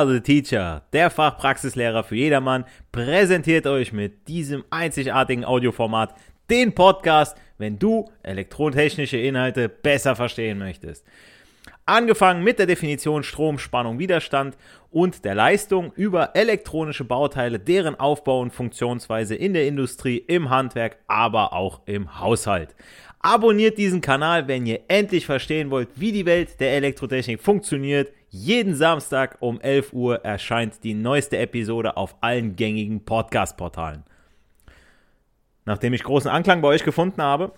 the Teacher, der Fachpraxislehrer für jedermann, präsentiert euch mit diesem einzigartigen Audioformat den Podcast, wenn du elektrotechnische Inhalte besser verstehen möchtest. Angefangen mit der Definition Strom, Spannung, Widerstand und der Leistung über elektronische Bauteile, deren Aufbau und Funktionsweise in der Industrie, im Handwerk, aber auch im Haushalt. Abonniert diesen Kanal, wenn ihr endlich verstehen wollt, wie die Welt der Elektrotechnik funktioniert. Jeden Samstag um 11 Uhr erscheint die neueste Episode auf allen gängigen Podcast-Portalen. Nachdem ich großen Anklang bei euch gefunden habe,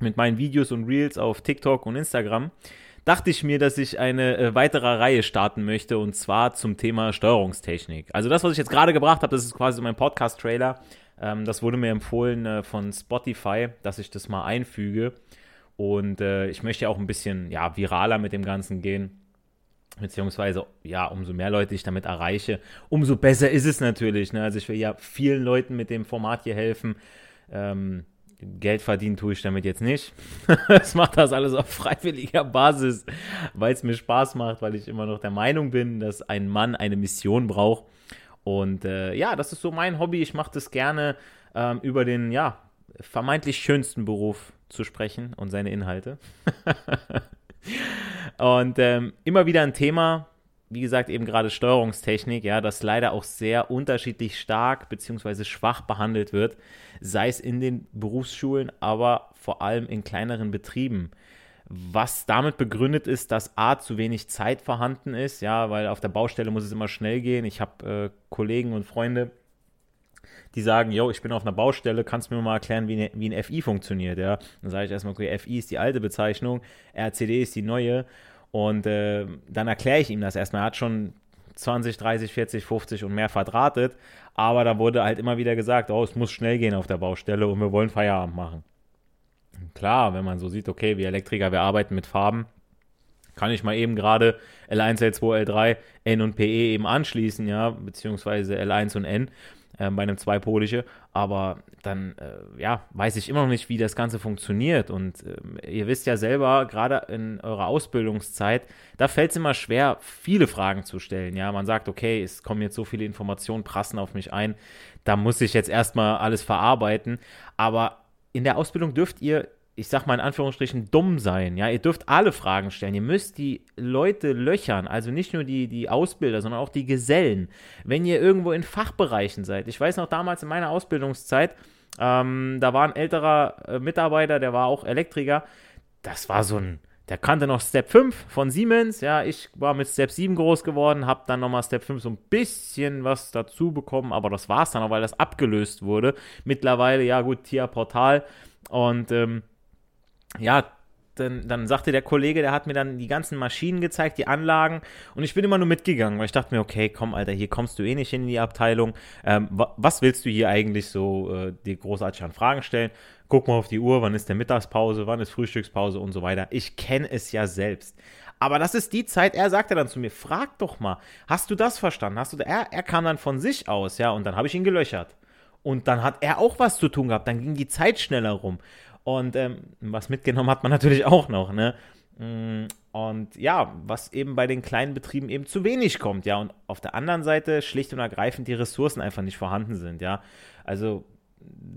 mit meinen Videos und Reels auf TikTok und Instagram, dachte ich mir, dass ich eine äh, weitere Reihe starten möchte und zwar zum Thema Steuerungstechnik. Also das, was ich jetzt gerade gebracht habe, das ist quasi mein Podcast-Trailer ähm, das wurde mir empfohlen äh, von Spotify, dass ich das mal einfüge. Und äh, ich möchte auch ein bisschen ja, viraler mit dem Ganzen gehen. Beziehungsweise, ja, umso mehr Leute ich damit erreiche, umso besser ist es natürlich. Ne? Also ich will ja vielen Leuten mit dem Format hier helfen. Ähm, Geld verdienen tue ich damit jetzt nicht. es macht das alles auf freiwilliger Basis, weil es mir Spaß macht, weil ich immer noch der Meinung bin, dass ein Mann eine Mission braucht. Und äh, ja, das ist so mein Hobby. Ich mache das gerne, ähm, über den ja, vermeintlich schönsten Beruf zu sprechen und seine Inhalte. und ähm, immer wieder ein Thema, wie gesagt, eben gerade Steuerungstechnik, ja, das leider auch sehr unterschiedlich stark bzw. schwach behandelt wird, sei es in den Berufsschulen, aber vor allem in kleineren Betrieben was damit begründet ist, dass A, zu wenig Zeit vorhanden ist, ja, weil auf der Baustelle muss es immer schnell gehen. Ich habe äh, Kollegen und Freunde, die sagen, yo, ich bin auf einer Baustelle, kannst du mir mal erklären, wie, ne, wie ein FI funktioniert, ja. Dann sage ich erstmal, okay, FI ist die alte Bezeichnung, RCD ist die neue und äh, dann erkläre ich ihm das erstmal. Er hat schon 20, 30, 40, 50 und mehr verdrahtet, aber da wurde halt immer wieder gesagt, oh, es muss schnell gehen auf der Baustelle und wir wollen Feierabend machen. Klar, wenn man so sieht, okay, wir Elektriker, wir arbeiten mit Farben, kann ich mal eben gerade L1, L2, L3, N und PE eben anschließen, ja, beziehungsweise L1 und N äh, bei einem zweipolische, aber dann, äh, ja, weiß ich immer noch nicht, wie das Ganze funktioniert. Und äh, ihr wisst ja selber, gerade in eurer Ausbildungszeit, da fällt es immer schwer, viele Fragen zu stellen, ja, man sagt, okay, es kommen jetzt so viele Informationen, prassen auf mich ein, da muss ich jetzt erstmal alles verarbeiten, aber in der Ausbildung dürft ihr, ich sag mal in Anführungsstrichen, dumm sein. Ja, ihr dürft alle Fragen stellen. Ihr müsst die Leute löchern, also nicht nur die, die Ausbilder, sondern auch die Gesellen. Wenn ihr irgendwo in Fachbereichen seid. Ich weiß noch damals in meiner Ausbildungszeit, ähm, da war ein älterer äh, Mitarbeiter, der war auch Elektriker. Das war so ein der kannte noch Step 5 von Siemens. Ja, ich war mit Step 7 groß geworden, habe dann nochmal Step 5 so ein bisschen was dazu bekommen, aber das war es dann auch, weil das abgelöst wurde. Mittlerweile, ja gut, TIA Portal. Und ähm, ja, dann, dann, sagte der Kollege, der hat mir dann die ganzen Maschinen gezeigt, die Anlagen und ich bin immer nur mitgegangen, weil ich dachte mir, okay, komm, Alter, hier kommst du eh nicht in die Abteilung. Ähm, was willst du hier eigentlich so äh, dir großartig an Fragen stellen? Guck mal auf die Uhr, wann ist der Mittagspause, wann ist Frühstückspause und so weiter. Ich kenne es ja selbst. Aber das ist die Zeit, er sagte dann zu mir, frag doch mal, hast du das verstanden? Hast du, er, er kam dann von sich aus, ja, und dann habe ich ihn gelöchert. Und dann hat er auch was zu tun gehabt, dann ging die Zeit schneller rum. Und ähm, was mitgenommen hat man natürlich auch noch, ne? Mm, und ja, was eben bei den kleinen Betrieben eben zu wenig kommt, ja. Und auf der anderen Seite schlicht und ergreifend die Ressourcen einfach nicht vorhanden sind, ja. Also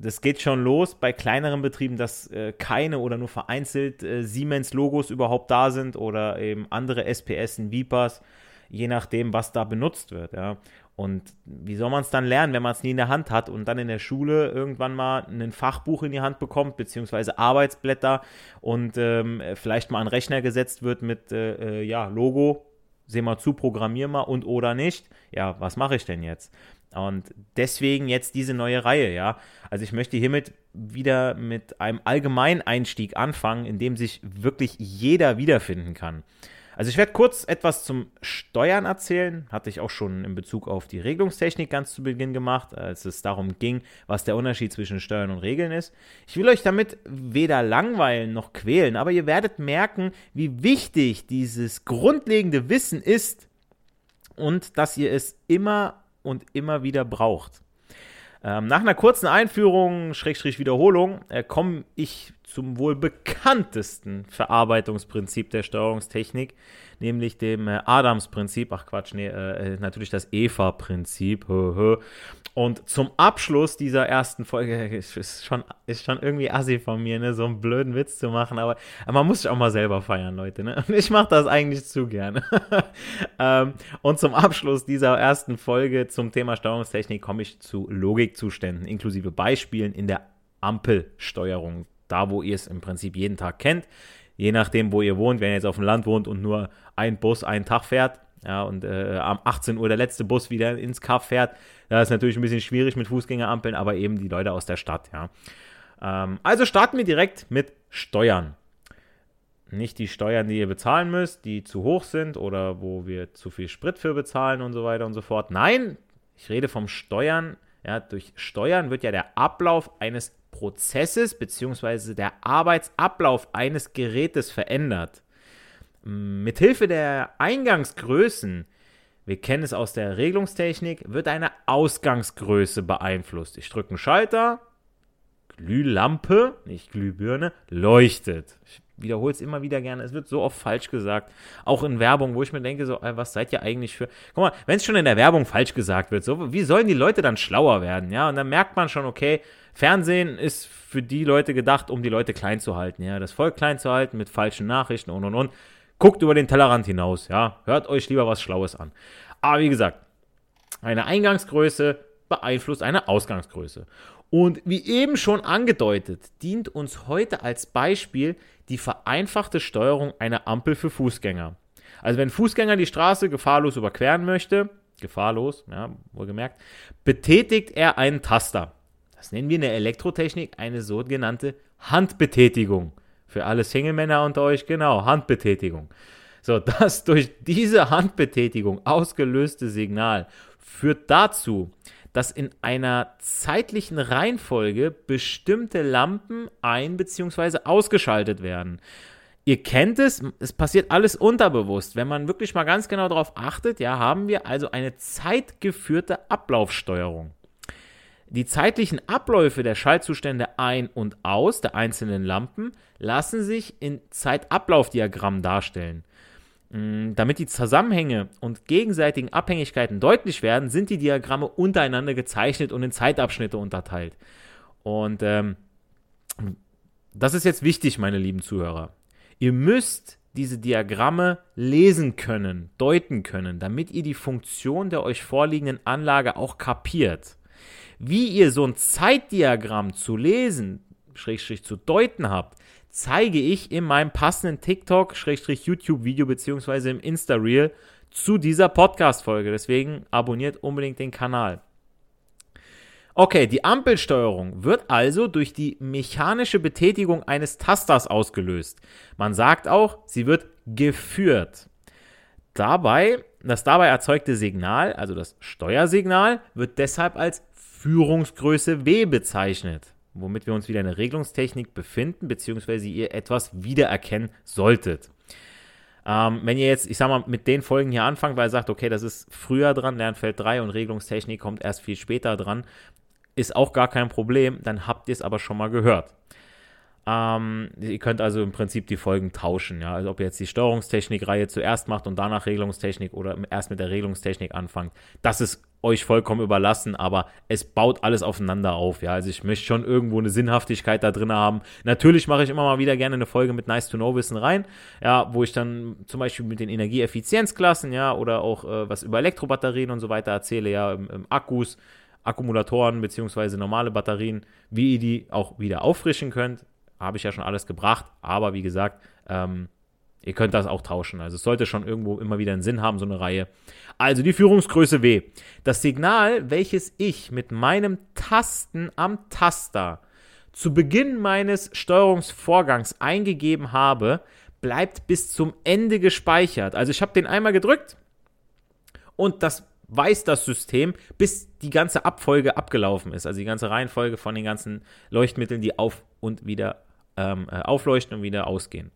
das geht schon los bei kleineren Betrieben, dass äh, keine oder nur vereinzelt äh, Siemens-Logos überhaupt da sind oder eben andere SPS, Vipers, je nachdem, was da benutzt wird. Ja. Und wie soll man es dann lernen, wenn man es nie in der Hand hat und dann in der Schule irgendwann mal ein Fachbuch in die Hand bekommt, beziehungsweise Arbeitsblätter und ähm, vielleicht mal ein Rechner gesetzt wird mit äh, äh ja, Logo, seh mal zu, programmier mal und oder nicht. Ja, was mache ich denn jetzt? Und deswegen jetzt diese neue Reihe, ja. Also ich möchte hiermit wieder mit einem allgemeinen Einstieg anfangen, in dem sich wirklich jeder wiederfinden kann. Also ich werde kurz etwas zum Steuern erzählen, hatte ich auch schon in Bezug auf die Regelungstechnik ganz zu Beginn gemacht, als es darum ging, was der Unterschied zwischen Steuern und Regeln ist. Ich will euch damit weder langweilen noch quälen, aber ihr werdet merken, wie wichtig dieses grundlegende Wissen ist und dass ihr es immer und immer wieder braucht. Ähm, nach einer kurzen Einführung, Schrägstrich Wiederholung, äh, komme ich zum wohl bekanntesten Verarbeitungsprinzip der Steuerungstechnik, nämlich dem äh, Adams-Prinzip. Ach Quatsch, nee, äh, äh natürlich das EVA-Prinzip. Und zum Abschluss dieser ersten Folge ist schon, ist schon irgendwie assi von mir, ne, so einen blöden Witz zu machen, aber, man muss sich auch mal selber feiern, Leute. Ne? Und ich mache das eigentlich zu gerne. ähm, und zum Abschluss dieser ersten Folge zum Thema Steuerungstechnik komme ich zu Logikzuständen inklusive Beispielen in der Ampelsteuerung. Da, wo ihr es im Prinzip jeden Tag kennt. Je nachdem, wo ihr wohnt, wenn ihr jetzt auf dem Land wohnt und nur ein Bus einen Tag fährt, ja, und äh, am 18 Uhr der letzte Bus wieder ins Kaff fährt. Da ist natürlich ein bisschen schwierig mit Fußgängerampeln, aber eben die Leute aus der Stadt, ja. Ähm, also starten wir direkt mit Steuern. Nicht die Steuern, die ihr bezahlen müsst, die zu hoch sind oder wo wir zu viel Sprit für bezahlen und so weiter und so fort. Nein, ich rede vom Steuern. Ja, durch Steuern wird ja der Ablauf eines Prozesses bzw. der Arbeitsablauf eines Gerätes verändert. Mithilfe der Eingangsgrößen, wir kennen es aus der Regelungstechnik, wird eine Ausgangsgröße beeinflusst. Ich drücke einen Schalter, Glühlampe, nicht Glühbirne, leuchtet. Ich wiederhole es immer wieder gerne, es wird so oft falsch gesagt. Auch in Werbung, wo ich mir denke, so, was seid ihr eigentlich für. Guck mal, wenn es schon in der Werbung falsch gesagt wird, so, wie sollen die Leute dann schlauer werden? Ja, und dann merkt man schon, okay, Fernsehen ist für die Leute gedacht, um die Leute klein zu halten, ja, das Volk klein zu halten mit falschen Nachrichten und und und. Guckt über den Tellerrand hinaus, ja. Hört euch lieber was Schlaues an. Aber wie gesagt, eine Eingangsgröße beeinflusst eine Ausgangsgröße. Und wie eben schon angedeutet, dient uns heute als Beispiel die vereinfachte Steuerung einer Ampel für Fußgänger. Also wenn Fußgänger die Straße gefahrlos überqueren möchte, gefahrlos, ja, wohlgemerkt, betätigt er einen Taster. Das nennen wir in der Elektrotechnik eine sogenannte Handbetätigung. Für alle Single-Männer unter euch, genau, Handbetätigung. So, das durch diese Handbetätigung ausgelöste Signal führt dazu, dass in einer zeitlichen Reihenfolge bestimmte Lampen ein- bzw. ausgeschaltet werden. Ihr kennt es, es passiert alles unterbewusst. Wenn man wirklich mal ganz genau darauf achtet, ja, haben wir also eine zeitgeführte Ablaufsteuerung. Die zeitlichen Abläufe der Schaltzustände ein und aus der einzelnen Lampen lassen sich in Zeitablaufdiagrammen darstellen. Mm, damit die Zusammenhänge und gegenseitigen Abhängigkeiten deutlich werden, sind die Diagramme untereinander gezeichnet und in Zeitabschnitte unterteilt. Und ähm, das ist jetzt wichtig, meine lieben Zuhörer. Ihr müsst diese Diagramme lesen können, deuten können, damit ihr die Funktion der euch vorliegenden Anlage auch kapiert. Wie ihr so ein Zeitdiagramm zu lesen, Schrägstrich zu deuten habt, zeige ich in meinem passenden TikTok-YouTube-Video beziehungsweise im Insta-Reel zu dieser Podcast-Folge. Deswegen abonniert unbedingt den Kanal. Okay, die Ampelsteuerung wird also durch die mechanische Betätigung eines Tasters ausgelöst. Man sagt auch, sie wird geführt. Dabei, das dabei erzeugte Signal, also das Steuersignal, wird deshalb als Führungsgröße W bezeichnet, womit wir uns wieder in der Regelungstechnik befinden, beziehungsweise ihr etwas wiedererkennen solltet. Ähm, wenn ihr jetzt, ich sag mal, mit den Folgen hier anfangt, weil ihr sagt, okay, das ist früher dran, Lernfeld 3 und Regelungstechnik kommt erst viel später dran, ist auch gar kein Problem, dann habt ihr es aber schon mal gehört. Ähm, ihr könnt also im Prinzip die Folgen tauschen, ja. Also ob ihr jetzt die Steuerungstechnik-Reihe zuerst macht und danach Regelungstechnik oder erst mit der Regelungstechnik anfangt, das ist euch vollkommen überlassen, aber es baut alles aufeinander auf, ja. Also ich möchte schon irgendwo eine Sinnhaftigkeit da drin haben. Natürlich mache ich immer mal wieder gerne eine Folge mit Nice to Know Wissen rein, ja, wo ich dann zum Beispiel mit den Energieeffizienzklassen, ja, oder auch äh, was über Elektrobatterien und so weiter erzähle, ja, im, im Akkus, Akkumulatoren beziehungsweise normale Batterien, wie ihr die auch wieder auffrischen könnt habe ich ja schon alles gebracht. Aber wie gesagt, ähm, ihr könnt das auch tauschen. Also es sollte schon irgendwo immer wieder einen Sinn haben, so eine Reihe. Also die Führungsgröße W. Das Signal, welches ich mit meinem Tasten am Taster zu Beginn meines Steuerungsvorgangs eingegeben habe, bleibt bis zum Ende gespeichert. Also ich habe den einmal gedrückt und das weiß das System, bis die ganze Abfolge abgelaufen ist. Also die ganze Reihenfolge von den ganzen Leuchtmitteln, die auf und wieder ähm, äh, aufleuchten und wieder ausgehen.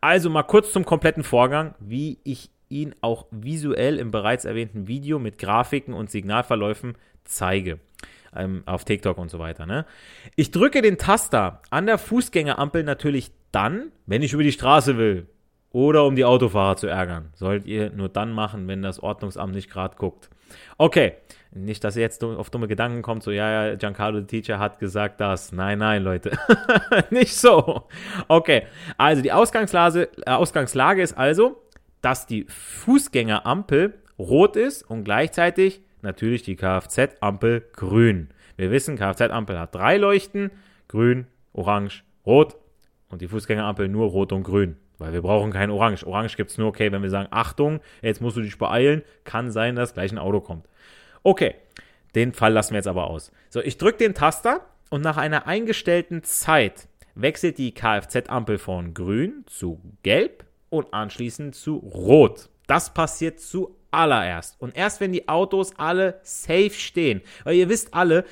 Also mal kurz zum kompletten Vorgang, wie ich ihn auch visuell im bereits erwähnten Video mit Grafiken und Signalverläufen zeige. Ähm, auf TikTok und so weiter. Ne? Ich drücke den Taster an der Fußgängerampel natürlich dann, wenn ich über die Straße will. Oder um die Autofahrer zu ärgern. Sollt ihr nur dann machen, wenn das Ordnungsamt nicht gerade guckt. Okay, nicht, dass ihr jetzt auf dumme Gedanken kommt, so, ja, ja, Giancarlo, der Teacher, hat gesagt das. Nein, nein, Leute. nicht so. Okay, also die Ausgangslage, äh, Ausgangslage ist also, dass die Fußgängerampel rot ist und gleichzeitig natürlich die Kfz-Ampel grün. Wir wissen, Kfz-Ampel hat drei Leuchten, grün, orange, rot und die Fußgängerampel nur rot und grün. Weil wir brauchen kein Orange. Orange gibt es nur, okay, wenn wir sagen, Achtung, jetzt musst du dich beeilen, kann sein, dass gleich ein Auto kommt. Okay, den Fall lassen wir jetzt aber aus. So, ich drücke den Taster und nach einer eingestellten Zeit wechselt die Kfz-Ampel von grün zu gelb und anschließend zu rot. Das passiert zuallererst. Und erst wenn die Autos alle safe stehen, weil ihr wisst alle,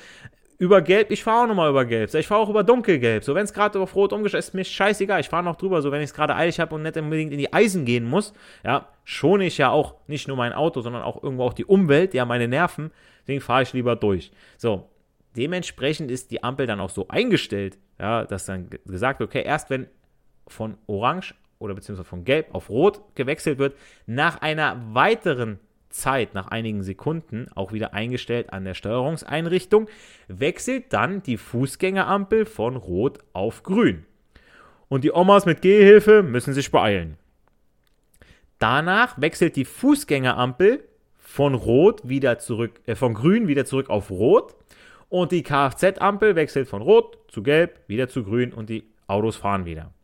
über Gelb, ich fahre auch nochmal über Gelb. Ich fahre auch über Dunkelgelb. So, wenn es gerade auf Rot umgestellt ist, ist mir scheißegal. Ich fahre noch drüber. So, wenn ich es gerade eilig habe und nicht unbedingt in die Eisen gehen muss, ja, schone ich ja auch nicht nur mein Auto, sondern auch irgendwo auch die Umwelt, ja, meine Nerven. Deswegen fahre ich lieber durch. So, dementsprechend ist die Ampel dann auch so eingestellt, ja, dass dann gesagt wird, okay, erst wenn von Orange oder beziehungsweise von Gelb auf Rot gewechselt wird, nach einer weiteren Zeit nach einigen Sekunden auch wieder eingestellt an der Steuerungseinrichtung, wechselt dann die Fußgängerampel von Rot auf Grün. Und die Omas mit Gehhilfe müssen sich beeilen. Danach wechselt die Fußgängerampel von Rot wieder zurück, äh, von Grün wieder zurück auf Rot und die Kfz-Ampel wechselt von Rot zu Gelb wieder zu Grün und die Autos fahren wieder.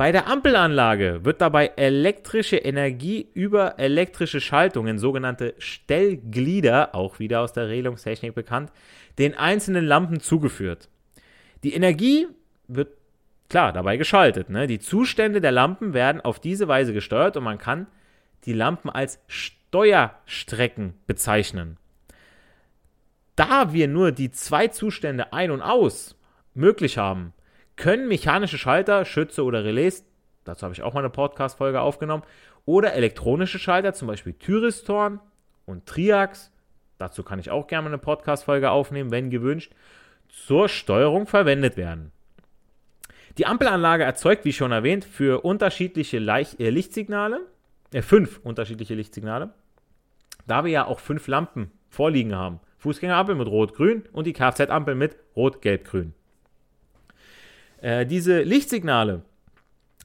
Bei der Ampelanlage wird dabei elektrische Energie über elektrische Schaltungen, sogenannte Stellglieder, auch wieder aus der Regelungstechnik bekannt, den einzelnen Lampen zugeführt. Die Energie wird klar dabei geschaltet. Ne? Die Zustände der Lampen werden auf diese Weise gesteuert und man kann die Lampen als Steuerstrecken bezeichnen. Da wir nur die zwei Zustände ein und aus möglich haben, können mechanische Schalter, Schütze oder Relais, dazu habe ich auch mal eine Podcast-Folge aufgenommen, oder elektronische Schalter, zum Beispiel Thyristorn und Triax, dazu kann ich auch gerne eine Podcast-Folge aufnehmen, wenn gewünscht, zur Steuerung verwendet werden. Die Ampelanlage erzeugt, wie schon erwähnt, für unterschiedliche Leicht äh, Lichtsignale, äh, fünf unterschiedliche Lichtsignale, da wir ja auch fünf Lampen vorliegen haben. Fußgängerampel mit Rot-Grün und die Kfz-Ampel mit Rot-Gelb-Grün. Äh, diese Lichtsignale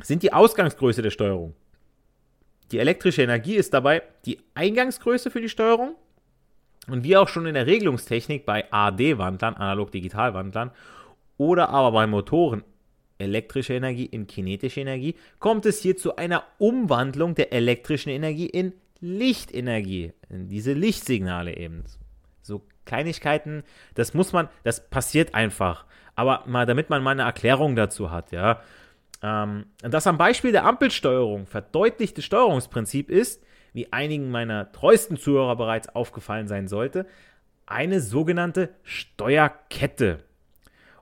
sind die Ausgangsgröße der Steuerung. Die elektrische Energie ist dabei die Eingangsgröße für die Steuerung. Und wie auch schon in der Regelungstechnik bei AD-Wandlern, Analog-Digital-Wandlern oder aber bei Motoren elektrische Energie in kinetische Energie, kommt es hier zu einer Umwandlung der elektrischen Energie in Lichtenergie, in diese Lichtsignale eben. So Kleinigkeiten, das muss man, das passiert einfach. Aber mal, damit man mal eine Erklärung dazu hat, ja. Ähm, das am Beispiel der Ampelsteuerung verdeutlichte Steuerungsprinzip ist, wie einigen meiner treuesten Zuhörer bereits aufgefallen sein sollte, eine sogenannte Steuerkette.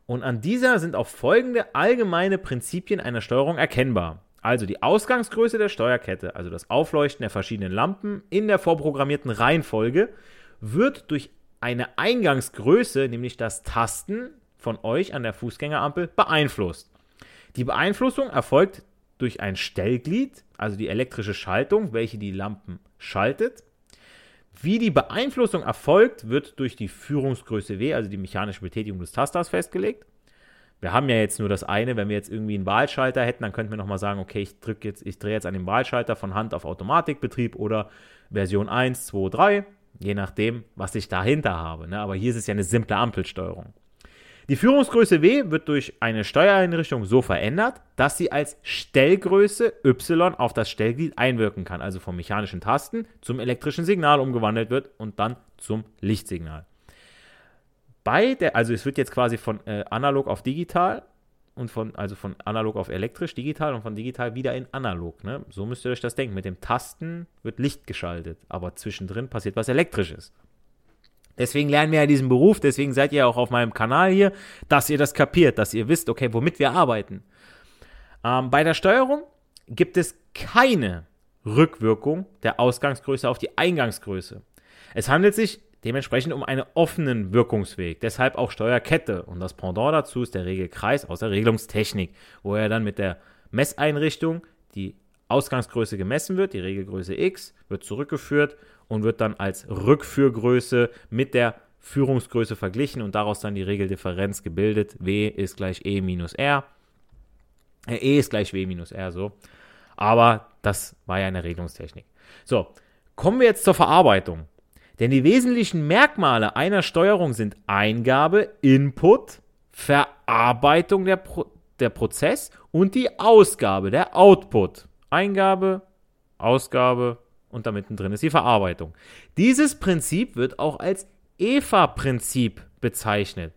Und an dieser sind auch folgende allgemeine Prinzipien einer Steuerung erkennbar. Also die Ausgangsgröße der Steuerkette, also das Aufleuchten der verschiedenen Lampen in der vorprogrammierten Reihenfolge, wird durch eine Eingangsgröße, nämlich das Tasten von euch an der Fußgängerampel, beeinflusst. Die Beeinflussung erfolgt durch ein Stellglied, also die elektrische Schaltung, welche die Lampen schaltet. Wie die Beeinflussung erfolgt, wird durch die Führungsgröße W, also die mechanische Betätigung des Tasters, festgelegt. Wir haben ja jetzt nur das eine, wenn wir jetzt irgendwie einen Wahlschalter hätten, dann könnten wir nochmal sagen, okay, ich drücke jetzt, ich drehe jetzt an dem Wahlschalter von Hand auf Automatikbetrieb oder Version 1, 2, 3, je nachdem, was ich dahinter habe. Ne? Aber hier ist es ja eine simple Ampelsteuerung. Die Führungsgröße W wird durch eine Steuereinrichtung so verändert, dass sie als Stellgröße Y auf das Stellglied einwirken kann, also vom mechanischen Tasten zum elektrischen Signal umgewandelt wird und dann zum Lichtsignal. Bei der, also es wird jetzt quasi von äh, analog auf digital und von, also von analog auf elektrisch, digital und von digital wieder in analog. Ne? So müsst ihr euch das denken. Mit dem Tasten wird Licht geschaltet, aber zwischendrin passiert was Elektrisches. Deswegen lernen wir ja diesen Beruf, deswegen seid ihr auch auf meinem Kanal hier, dass ihr das kapiert, dass ihr wisst, okay, womit wir arbeiten. Ähm, bei der Steuerung gibt es keine Rückwirkung der Ausgangsgröße auf die Eingangsgröße. Es handelt sich dementsprechend um einen offenen Wirkungsweg, deshalb auch Steuerkette. Und das Pendant dazu ist der Regelkreis aus der Regelungstechnik, wo er dann mit der Messeinrichtung die Ausgangsgröße gemessen wird, die Regelgröße x, wird zurückgeführt und wird dann als Rückführgröße mit der Führungsgröße verglichen und daraus dann die Regeldifferenz gebildet. W ist gleich E minus R. Äh, e ist gleich W minus R, so. Aber das war ja eine Regelungstechnik. So, kommen wir jetzt zur Verarbeitung. Denn die wesentlichen Merkmale einer Steuerung sind Eingabe, Input, Verarbeitung der, Pro der Prozess und die Ausgabe, der Output. Eingabe, Ausgabe, und da mittendrin ist die Verarbeitung. Dieses Prinzip wird auch als EVA-Prinzip bezeichnet.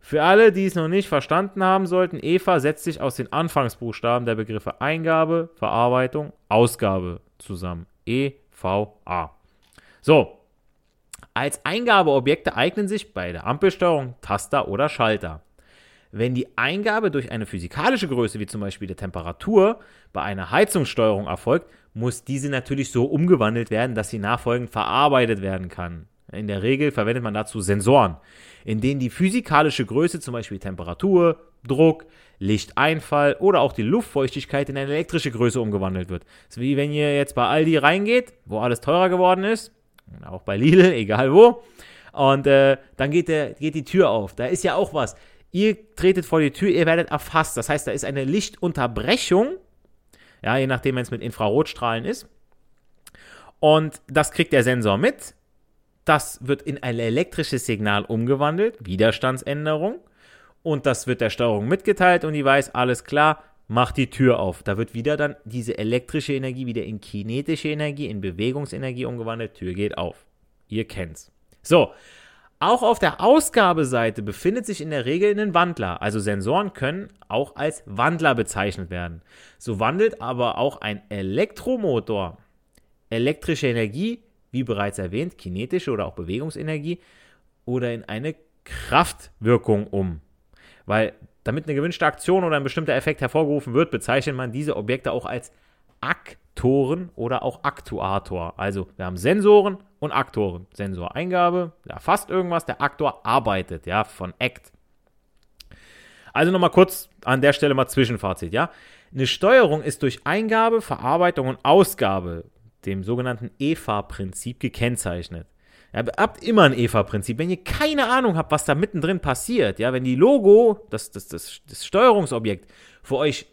Für alle, die es noch nicht verstanden haben sollten, EVA setzt sich aus den Anfangsbuchstaben der Begriffe Eingabe, Verarbeitung, Ausgabe zusammen. EVA. So, als Eingabeobjekte eignen sich bei der Ampelsteuerung Taster oder Schalter. Wenn die Eingabe durch eine physikalische Größe, wie zum Beispiel der Temperatur, bei einer Heizungssteuerung erfolgt, muss diese natürlich so umgewandelt werden, dass sie nachfolgend verarbeitet werden kann. In der Regel verwendet man dazu Sensoren, in denen die physikalische Größe, zum Beispiel Temperatur, Druck, Lichteinfall oder auch die Luftfeuchtigkeit in eine elektrische Größe umgewandelt wird. Ist wie wenn ihr jetzt bei Aldi reingeht, wo alles teurer geworden ist, auch bei Lidl, egal wo, und äh, dann geht, der, geht die Tür auf. Da ist ja auch was. Ihr tretet vor die Tür, ihr werdet erfasst. Das heißt, da ist eine Lichtunterbrechung ja, je nachdem, wenn es mit Infrarotstrahlen ist. Und das kriegt der Sensor mit. Das wird in ein elektrisches Signal umgewandelt, Widerstandsänderung. Und das wird der Steuerung mitgeteilt und die weiß, alles klar, mach die Tür auf. Da wird wieder dann diese elektrische Energie wieder in kinetische Energie, in Bewegungsenergie umgewandelt, Tür geht auf. Ihr kennt's. So, auch auf der Ausgabeseite befindet sich in der Regel ein Wandler. Also Sensoren können auch als Wandler bezeichnet werden. So wandelt aber auch ein Elektromotor elektrische Energie, wie bereits erwähnt, kinetische oder auch Bewegungsenergie, oder in eine Kraftwirkung um. Weil damit eine gewünschte Aktion oder ein bestimmter Effekt hervorgerufen wird, bezeichnet man diese Objekte auch als Aktoren oder auch Aktuator. Also wir haben Sensoren und Aktoren. Sensoreingabe, der erfasst irgendwas, der Aktor arbeitet, ja, von Act. Also nochmal kurz an der Stelle mal Zwischenfazit, ja. Eine Steuerung ist durch Eingabe, Verarbeitung und Ausgabe, dem sogenannten EFA-Prinzip, gekennzeichnet. Ihr habt immer ein EFA-Prinzip. Wenn ihr keine Ahnung habt, was da mittendrin passiert, ja, wenn die Logo, das, das, das, das Steuerungsobjekt, für euch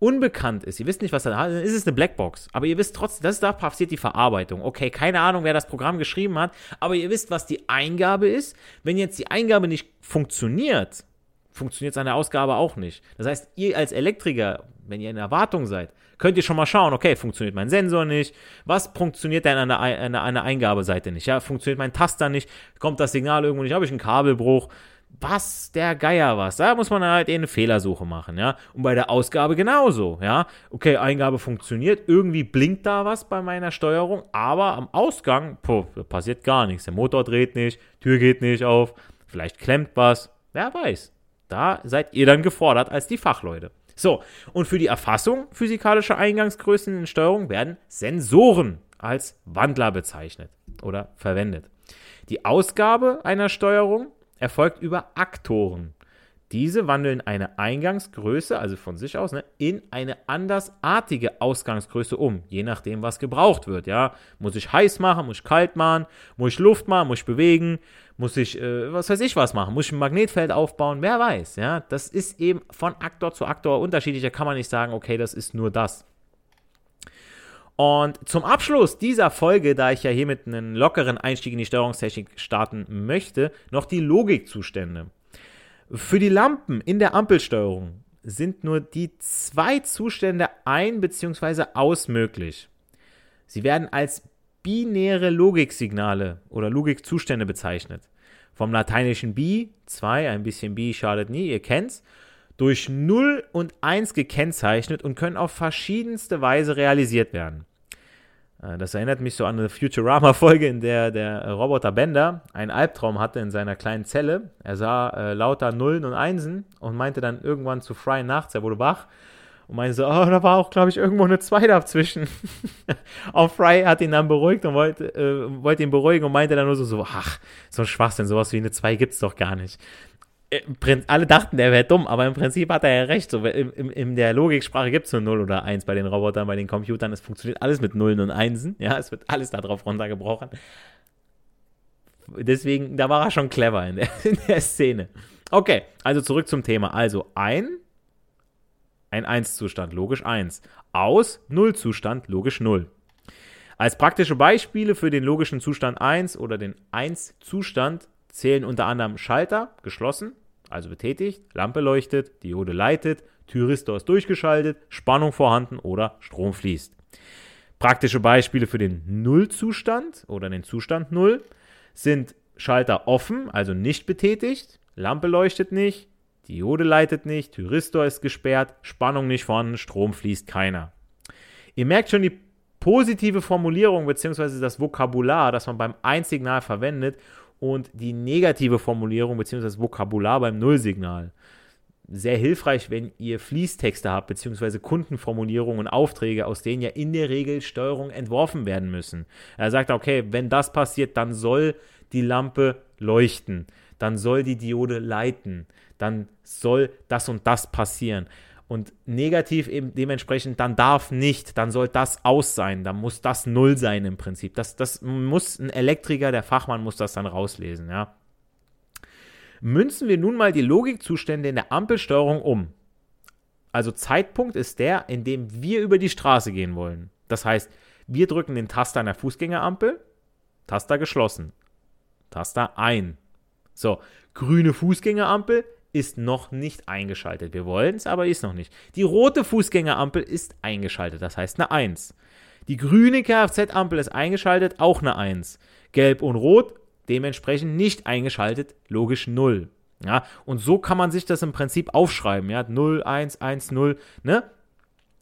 unbekannt ist, ihr wisst nicht, was da ist, dann ist es eine Blackbox. Aber ihr wisst trotzdem, das da passiert die Verarbeitung. Okay, keine Ahnung, wer das Programm geschrieben hat, aber ihr wisst, was die Eingabe ist. Wenn jetzt die Eingabe nicht funktioniert, funktioniert es an der Ausgabe auch nicht. Das heißt, ihr als Elektriker, wenn ihr in Erwartung seid, könnt ihr schon mal schauen, okay, funktioniert mein Sensor nicht? Was funktioniert denn an der, an der, an der Eingabeseite nicht? Ja, funktioniert mein Taster nicht? Kommt das Signal irgendwo nicht? Habe ich einen Kabelbruch? Was der Geier was. Da muss man halt eine Fehlersuche machen, ja. Und bei der Ausgabe genauso, ja. Okay, Eingabe funktioniert, irgendwie blinkt da was bei meiner Steuerung, aber am Ausgang, puh, passiert gar nichts. Der Motor dreht nicht, Tür geht nicht auf, vielleicht klemmt was, wer weiß. Da seid ihr dann gefordert als die Fachleute. So, und für die Erfassung physikalischer Eingangsgrößen in Steuerung werden Sensoren als Wandler bezeichnet oder verwendet. Die Ausgabe einer Steuerung erfolgt über Aktoren. Diese wandeln eine Eingangsgröße, also von sich aus, ne, in eine andersartige Ausgangsgröße um, je nachdem, was gebraucht wird. Ja, muss ich heiß machen, muss ich kalt machen, muss ich Luft machen, muss ich bewegen, muss ich, äh, was weiß ich, was machen, muss ich ein Magnetfeld aufbauen, wer weiß. Ja, das ist eben von Aktor zu Aktor unterschiedlich. Da kann man nicht sagen, okay, das ist nur das. Und zum Abschluss dieser Folge, da ich ja hier mit einem lockeren Einstieg in die Steuerungstechnik starten möchte, noch die Logikzustände. Für die Lampen in der Ampelsteuerung sind nur die zwei Zustände ein- bzw. aus möglich. Sie werden als binäre Logiksignale oder Logikzustände bezeichnet. Vom lateinischen bi, zwei, ein bisschen bi schadet nie, ihr kennt's, durch 0 und 1 gekennzeichnet und können auf verschiedenste Weise realisiert werden. Äh, das erinnert mich so an eine Futurama-Folge, in der der Roboter Bender einen Albtraum hatte in seiner kleinen Zelle. Er sah äh, lauter Nullen und Einsen und meinte dann irgendwann zu Fry nachts, er wurde wach und meinte so, oh, da war auch, glaube ich, irgendwo eine 2 dazwischen. und Fry hat ihn dann beruhigt und wollte, äh, wollte ihn beruhigen und meinte dann nur so, ach, so ein Schwachsinn, sowas wie eine 2 gibt es doch gar nicht alle dachten, der wäre dumm, aber im Prinzip hat er ja recht. So, in, in, in der Logiksprache gibt es nur 0 oder 1 bei den Robotern, bei den Computern. Es funktioniert alles mit Nullen und Einsen. Ja, es wird alles darauf runtergebrochen. Deswegen, da war er schon clever in der, in der Szene. Okay, also zurück zum Thema. Also ein, ein 1-Zustand, logisch 1. Aus, 0-Zustand, logisch 0. Als praktische Beispiele für den logischen Zustand 1 oder den 1-Zustand zählen unter anderem Schalter, geschlossen, also betätigt, Lampe leuchtet, Diode leitet, Thyristor ist durchgeschaltet, Spannung vorhanden oder Strom fließt. Praktische Beispiele für den Nullzustand oder den Zustand Null sind Schalter offen, also nicht betätigt, Lampe leuchtet nicht, Diode leitet nicht, Thyristor ist gesperrt, Spannung nicht vorhanden, Strom fließt keiner. Ihr merkt schon die positive Formulierung bzw. das Vokabular, das man beim Einsignal verwendet, und die negative Formulierung bzw. Vokabular beim Nullsignal. Sehr hilfreich, wenn ihr Fließtexte habt, beziehungsweise Kundenformulierungen und Aufträge, aus denen ja in der Regel Steuerungen entworfen werden müssen. Er sagt, okay, wenn das passiert, dann soll die Lampe leuchten, dann soll die Diode leiten, dann soll das und das passieren und negativ eben dementsprechend, dann darf nicht, dann soll das aus sein, dann muss das null sein im Prinzip. Das, das muss ein Elektriker, der Fachmann muss das dann rauslesen, ja. Münzen wir nun mal die Logikzustände in der Ampelsteuerung um. Also Zeitpunkt ist der, in dem wir über die Straße gehen wollen. Das heißt, wir drücken den Taster an der Fußgängerampel, Taster geschlossen, Taster ein. So, grüne Fußgängerampel, ist noch nicht eingeschaltet. Wir wollen es, aber ist noch nicht. Die rote Fußgängerampel ist eingeschaltet, das heißt eine 1. Die grüne Kfz-Ampel ist eingeschaltet, auch eine 1. Gelb und Rot dementsprechend nicht eingeschaltet, logisch 0. Ja, und so kann man sich das im Prinzip aufschreiben, ja, 0, 1, 1, 0, ne?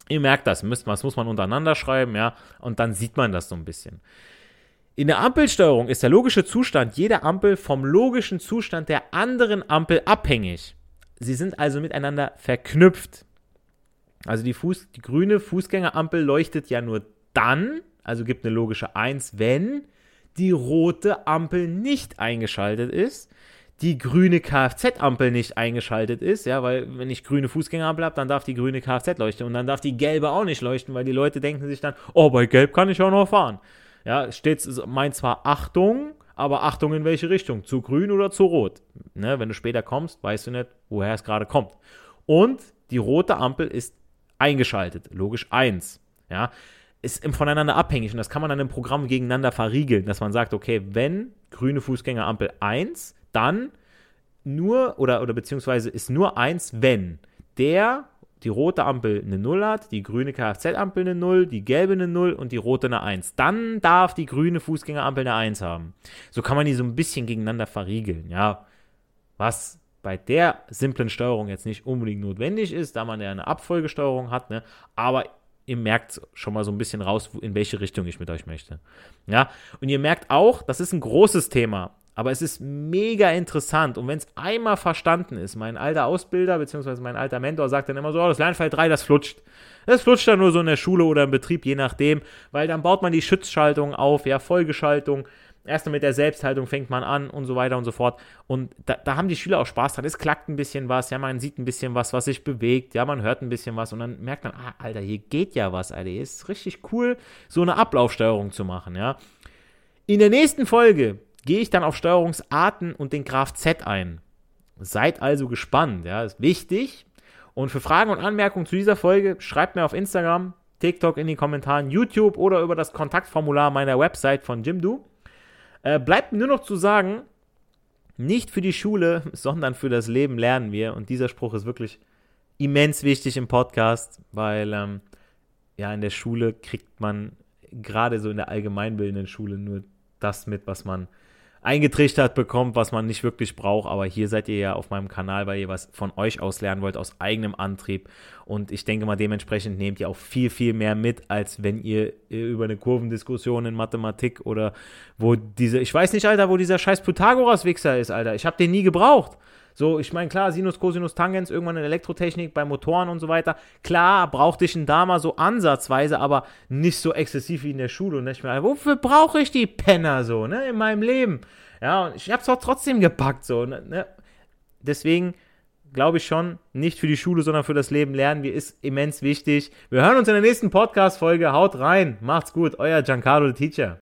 Ihr merkt das, das muss man untereinander schreiben, ja, und dann sieht man das so ein bisschen. In der Ampelsteuerung ist der logische Zustand jeder Ampel vom logischen Zustand der anderen Ampel abhängig. Sie sind also miteinander verknüpft. Also die, Fuß, die grüne Fußgängerampel leuchtet ja nur dann, also gibt eine logische 1, wenn die rote Ampel nicht eingeschaltet ist, die grüne Kfz-Ampel nicht eingeschaltet ist, ja, weil wenn ich grüne Fußgängerampel habe, dann darf die grüne Kfz leuchten und dann darf die gelbe auch nicht leuchten, weil die Leute denken sich dann, oh, bei gelb kann ich auch noch fahren. Ja, steht, meint zwar Achtung, aber Achtung in welche Richtung? Zu grün oder zu rot? Ne, wenn du später kommst, weißt du nicht, woher es gerade kommt. Und die rote Ampel ist eingeschaltet, logisch 1. Ja, ist voneinander abhängig und das kann man dann im Programm gegeneinander verriegeln, dass man sagt, okay, wenn grüne Fußgängerampel 1, dann nur oder, oder beziehungsweise ist nur eins, wenn der die rote Ampel eine 0 hat, die grüne Kfz-Ampel eine 0, die gelbe eine 0 und die rote eine 1. Dann darf die grüne Fußgängerampel eine 1 haben. So kann man die so ein bisschen gegeneinander verriegeln, ja. Was bei der simplen Steuerung jetzt nicht unbedingt notwendig ist, da man ja eine Abfolgesteuerung hat, ne? aber ihr merkt schon mal so ein bisschen raus, in welche Richtung ich mit euch möchte. Ja, und ihr merkt auch, das ist ein großes Thema. Aber es ist mega interessant. Und wenn es einmal verstanden ist, mein alter Ausbilder bzw. mein alter Mentor sagt dann immer so, oh, das Lernfeld 3, das flutscht. Das flutscht dann nur so in der Schule oder im Betrieb, je nachdem, weil dann baut man die Schutzschaltung auf, ja, Folgeschaltung. Erst mit der Selbsthaltung fängt man an und so weiter und so fort. Und da, da, haben die Schüler auch Spaß dran. Es klackt ein bisschen was, ja, man sieht ein bisschen was, was sich bewegt, ja, man hört ein bisschen was und dann merkt man, ah, Alter, hier geht ja was, Alter. Hier ist richtig cool, so eine Ablaufsteuerung zu machen, ja. In der nächsten Folge gehe ich dann auf Steuerungsarten und den Graph Z ein. Seid also gespannt, ja, ist wichtig. Und für Fragen und Anmerkungen zu dieser Folge schreibt mir auf Instagram, TikTok in den Kommentaren, YouTube oder über das Kontaktformular meiner Website von Jimdo. Äh, bleibt nur noch zu sagen, nicht für die Schule, sondern für das Leben lernen wir. Und dieser Spruch ist wirklich immens wichtig im Podcast, weil ähm, ja in der Schule kriegt man gerade so in der allgemeinbildenden Schule nur das mit, was man eingetrichtert bekommt, was man nicht wirklich braucht. Aber hier seid ihr ja auf meinem Kanal, weil ihr was von euch aus lernen wollt, aus eigenem Antrieb. Und ich denke mal, dementsprechend nehmt ihr auch viel, viel mehr mit, als wenn ihr über eine Kurvendiskussion in Mathematik oder wo diese, ich weiß nicht, Alter, wo dieser scheiß Pythagoras-Wichser ist, Alter. Ich habe den nie gebraucht. So, ich meine, klar, Sinus, Cosinus, Tangens, irgendwann in Elektrotechnik, bei Motoren und so weiter. Klar, brauchte ich einen Dama so ansatzweise, aber nicht so exzessiv wie in der Schule. Und ich mir, wofür brauche ich die Penner so, ne, in meinem Leben? Ja, und ich hab's auch trotzdem gepackt, so, ne? ne? Deswegen glaube ich schon, nicht für die Schule, sondern für das Leben lernen wir, ist immens wichtig. Wir hören uns in der nächsten Podcast-Folge. Haut rein. Macht's gut. Euer Giancarlo, the Teacher.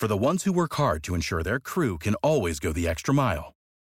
For the ones who work hard to ensure their crew can always go the extra mile.